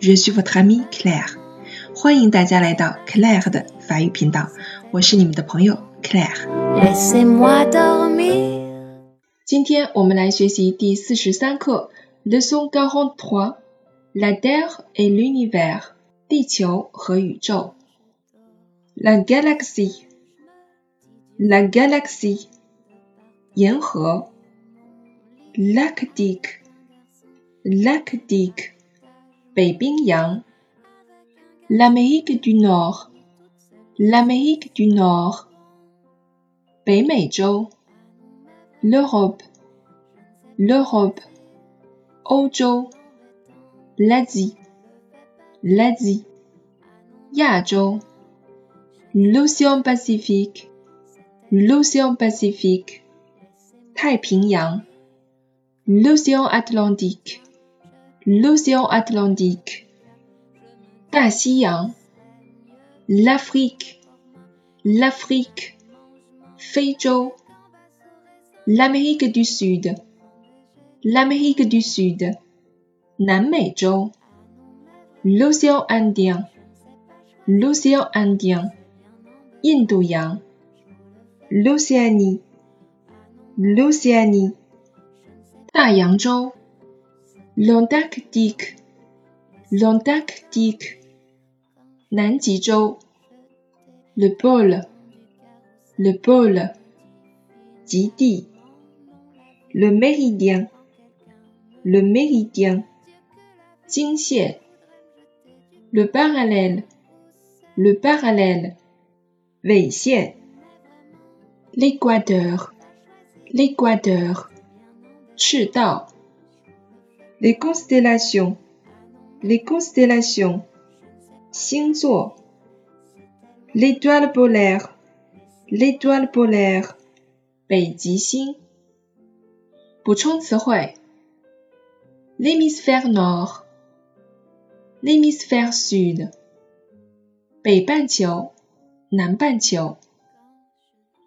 FM，je suis votre amie Claire。欢迎大家来到 Claire 的法语频道，我是你们的朋友 Claire。Laissez-moi dormir. 今天我们来学习第四十三课，Leçon quarante-trois。La Terre et l'univers，地球和宇宙。La galaxie，la galaxie，银河。L'Arctique，l'Arctique，北冰洋。L'Amérique du Nord，l'Amérique du Nord，北美洲。L'Europe, l'Europe, 欧洲。L'Asie, l'Asie, 亚洲。L'Océan Pacifique, l'Océan Pacifique, 太平洋。L'Océan Atlantique, l'océan Atlantique, l'Afrique, l'Afrique, Feizhou, l'Amérique du Sud, l'Amérique du Sud, Nanmeizhou, l'océan Indien, l'océan Indien, Yang, l'Océanie, l'Océanie, Taiyangzhou. L'Antarctique, l'Antarctique, le pôle, le pôle, Jidi, le méridien, le méridien, Jingxie, le parallèle, le parallèle, Weixie, l'équateur, l'équateur, Chidao. Les constellations, les constellations, 星座。L'étoile polaire, l'étoile polaire, 北极星。补充词汇：l'hémisphère nord、l'hémisphère sud、北半球、南半球。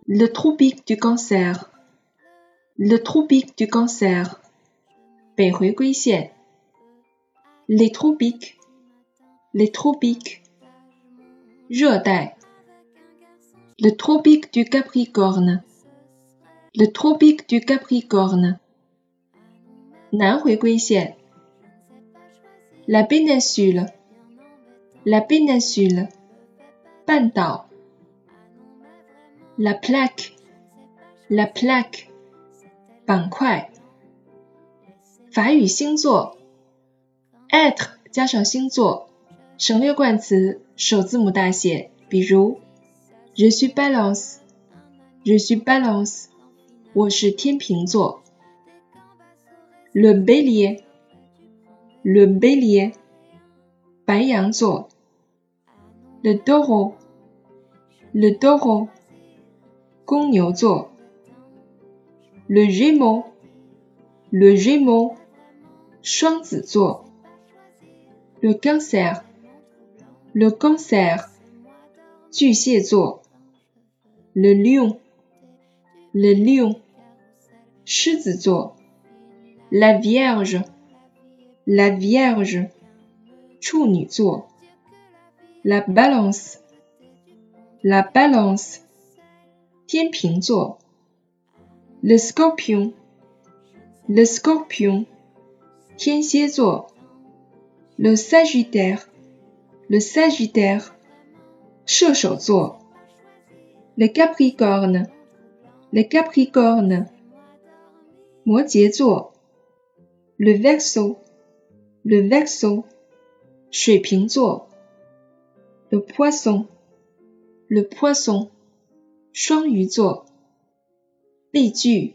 le tropique du cancer、le tropique du cancer、 北回归线。les tropiques、les tropiques、热带。le tropique du Capricorne、le tropique du Capricorne。南回归线。La péninsule, la péninsule, 半岛。La plaque, la plaque, 板块。 法语星座，être 加上星座，省略冠词首字母大写，比如 Je suis Balance, Je suis Balance，我是天秤座。Le bélier, le bélier, 白羊座。Le taureau, le taureau, 公牛座。Le gémeaux，le gémeau, 双子座。Le cancer, le cancer, 巨蟹座。Le lion, le lion, 狮子座。La Vierge, la Vierge, 处女座。La Balance, la Balance, 天平座。Le Scorpion, le Scorpion, 天蝎座。Le Sagittaire, le Sagittaire, 射手座。Le Capricorne, le Capricorne, 摩羯座。Le Verseau, le Verseau, 水瓶座。Le Poisson, le Poisson, 双鱼座。例句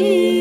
me.